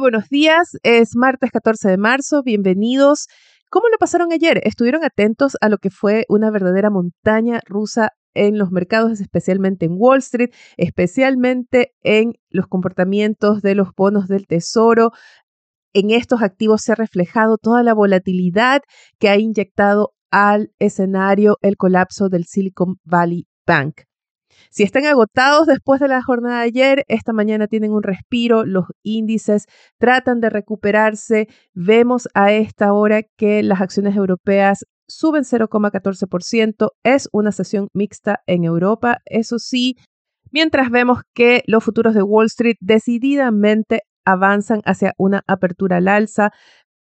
Muy buenos días, es martes 14 de marzo, bienvenidos. ¿Cómo lo pasaron ayer? ¿Estuvieron atentos a lo que fue una verdadera montaña rusa en los mercados, especialmente en Wall Street, especialmente en los comportamientos de los bonos del tesoro? En estos activos se ha reflejado toda la volatilidad que ha inyectado al escenario el colapso del Silicon Valley Bank. Si están agotados después de la jornada de ayer, esta mañana tienen un respiro, los índices tratan de recuperarse. Vemos a esta hora que las acciones europeas suben 0,14%. Es una sesión mixta en Europa, eso sí, mientras vemos que los futuros de Wall Street decididamente avanzan hacia una apertura al alza.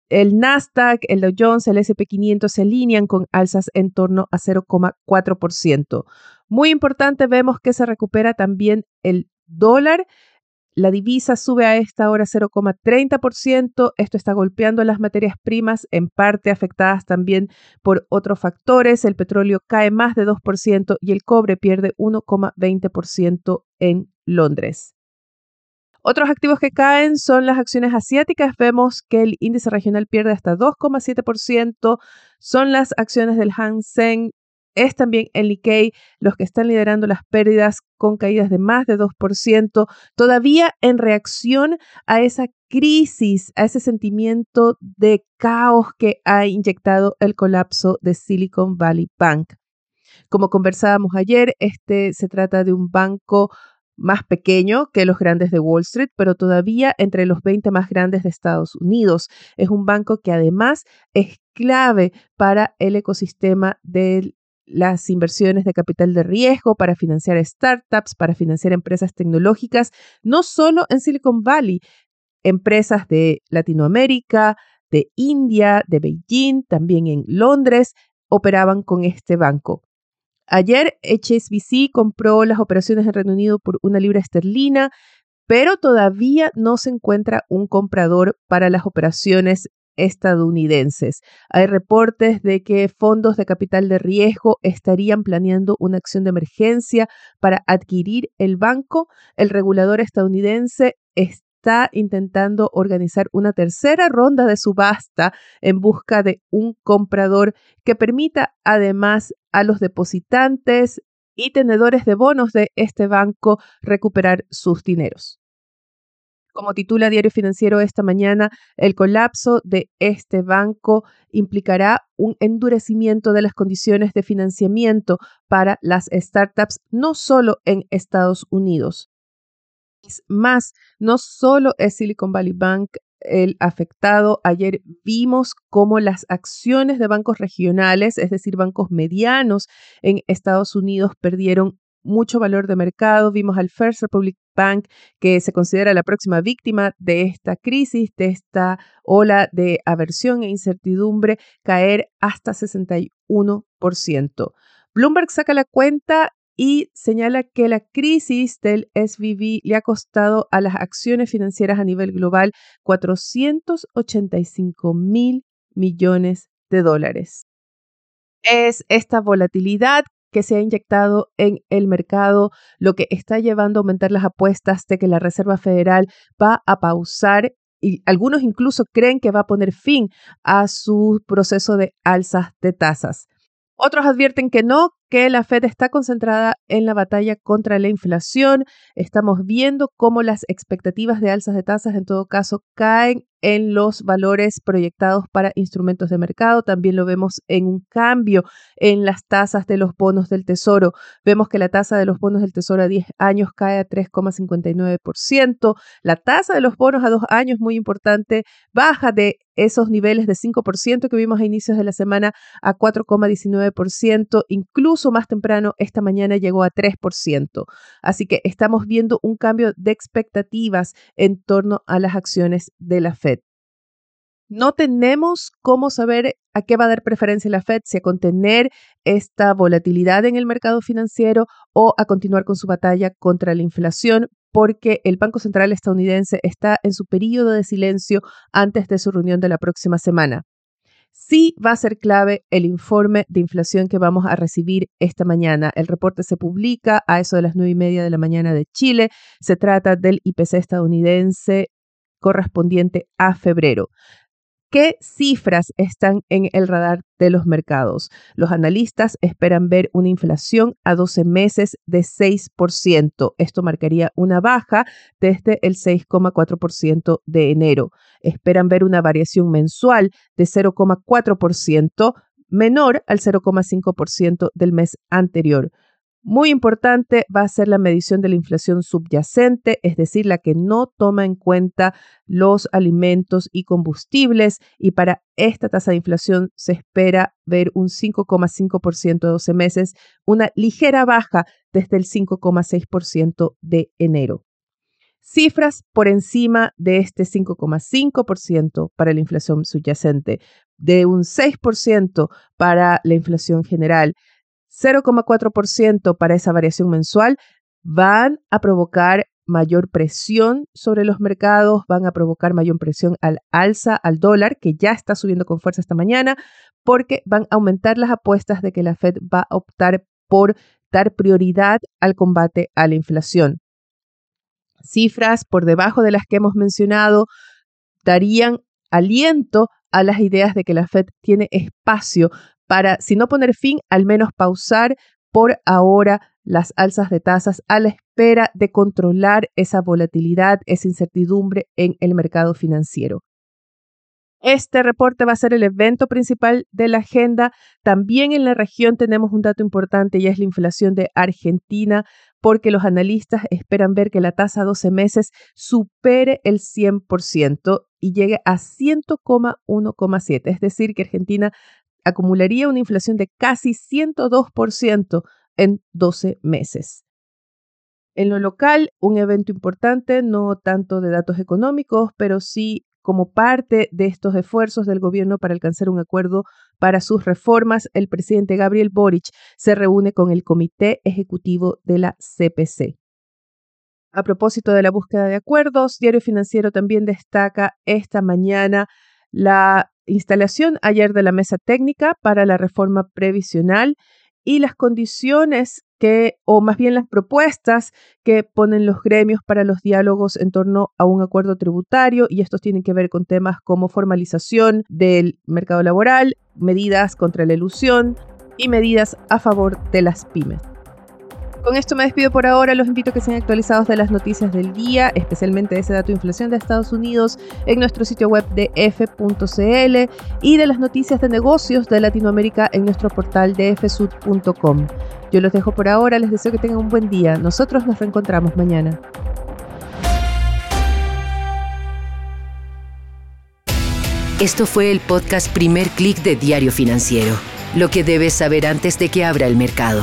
El Nasdaq, el Dow Jones, el SP500 se alinean con alzas en torno a 0,4%. Muy importante, vemos que se recupera también el dólar. La divisa sube a esta hora 0,30%. Esto está golpeando las materias primas, en parte afectadas también por otros factores. El petróleo cae más de 2% y el cobre pierde 1,20% en Londres. Otros activos que caen son las acciones asiáticas. Vemos que el índice regional pierde hasta 2,7%. Son las acciones del Hang Seng. Es también el Nikkei los que están liderando las pérdidas con caídas de más de 2%, todavía en reacción a esa crisis, a ese sentimiento de caos que ha inyectado el colapso de Silicon Valley Bank. Como conversábamos ayer, este se trata de un banco más pequeño que los grandes de Wall Street, pero todavía entre los 20 más grandes de Estados Unidos. Es un banco que además es clave para el ecosistema de las inversiones de capital de riesgo, para financiar startups, para financiar empresas tecnológicas, no solo en Silicon Valley, empresas de Latinoamérica, de India, de Beijing, también en Londres, operaban con este banco. Ayer HSBC compró las operaciones en Reino Unido por una libra esterlina, pero todavía no se encuentra un comprador para las operaciones estadounidenses. Hay reportes de que fondos de capital de riesgo estarían planeando una acción de emergencia para adquirir el banco. El regulador estadounidense está intentando organizar una tercera ronda de subasta en busca de un comprador que permita además a los depositantes y tenedores de bonos de este banco recuperar sus dineros. Como titula Diario Financiero esta mañana, el colapso de este banco implicará un endurecimiento de las condiciones de financiamiento para las startups, no solo en Estados Unidos, más, no solo es Silicon Valley Bank el afectado. Ayer vimos cómo las acciones de bancos regionales, es decir, bancos medianos en Estados Unidos, perdieron mucho valor de mercado. Vimos al First Republic Bank, que se considera la próxima víctima de esta crisis, de esta ola de aversión e incertidumbre, caer hasta 61%. Bloomberg saca la cuenta y señala que la crisis del SVB le ha costado a las acciones financieras a nivel global 485 mil millones de dólares. Es esta volatilidad que se ha inyectado en el mercado lo que está llevando a aumentar las apuestas de que la Reserva Federal va a pausar y algunos incluso creen que va a poner fin a su proceso de alzas de tasas. Otros advierten que no, que la Fed está concentrada en la batalla contra la inflación. Estamos viendo cómo las expectativas de alzas de tasas en todo caso caen en los valores proyectados para instrumentos de mercado. También lo vemos en un cambio en las tasas de los bonos del Tesoro. Vemos que la tasa de los bonos del Tesoro a 10 años cae a 3,59%. La tasa de los bonos a 2 años, muy importante, baja de esos niveles de 5% que vimos a inicios de la semana a 4,19%. Incluso más temprano, esta mañana llegó a 3%. Así que estamos viendo un cambio de expectativas en torno a las acciones de la Fed. No tenemos cómo saber a qué va a dar preferencia la Fed, si a contener esta volatilidad en el mercado financiero o a continuar con su batalla contra la inflación, porque el Banco Central estadounidense está en su periodo de silencio antes de su reunión de la próxima semana. Sí va a ser clave el informe de inflación que vamos a recibir esta mañana. El reporte se publica a eso de las nueve y media de la mañana de Chile. Se trata del IPC estadounidense correspondiente a febrero. ¿Qué cifras están en el radar de los mercados? Los analistas esperan ver una inflación a 12 meses de 6%. Esto marcaría una baja desde el 6,4% de enero. Esperan ver una variación mensual de 0,4% menor al 0,5% del mes anterior. Muy importante va a ser la medición de la inflación subyacente, es decir, la que no toma en cuenta los alimentos y combustibles. Y para esta tasa de inflación se espera ver un 5,5% de 12 meses, una ligera baja desde el 5,6% de enero. Cifras por encima de este 5,5% para la inflación subyacente, de un 6% para la inflación general 0,4% para esa variación mensual van a provocar mayor presión sobre los mercados, van a provocar mayor presión al alza al dólar, que ya está subiendo con fuerza esta mañana, porque van a aumentar las apuestas de que la Fed va a optar por dar prioridad al combate a la inflación. Cifras por debajo de las que hemos mencionado darían aliento a las ideas de que la Fed tiene espacio para, si no poner fin, al menos pausar por ahora las alzas de tasas a la espera de controlar esa volatilidad, esa incertidumbre en el mercado financiero. Este reporte va a ser el evento principal de la agenda. También en la región tenemos un dato importante y es la inflación de Argentina, porque los analistas esperan ver que la tasa a 12 meses supere el 100% y llegue a 100,1,7. Es decir, que Argentina acumularía una inflación de casi 102% en 12 meses. En lo local, un evento importante, no tanto de datos económicos, pero sí como parte de estos esfuerzos del gobierno para alcanzar un acuerdo para sus reformas, el presidente Gabriel Boric se reúne con el Comité Ejecutivo de la CPC. A propósito de la búsqueda de acuerdos, Diario Financiero también destaca esta mañana la instalación ayer de la mesa técnica para la reforma previsional y las condiciones que, o más bien las propuestas que ponen los gremios para los diálogos en torno a un acuerdo tributario, y estos tienen que ver con temas como formalización del mercado laboral, medidas contra la ilusión y medidas a favor de las pymes. Con esto me despido por ahora. Los invito a que sean actualizados de las noticias del día, especialmente de ese dato de inflación de Estados Unidos en nuestro sitio web de f.cl y de las noticias de negocios de Latinoamérica en nuestro portal de fsud.com. Yo los dejo por ahora, les deseo que tengan un buen día. Nosotros nos reencontramos mañana. Esto fue el podcast Primer Click de Diario Financiero, lo que debes saber antes de que abra el mercado.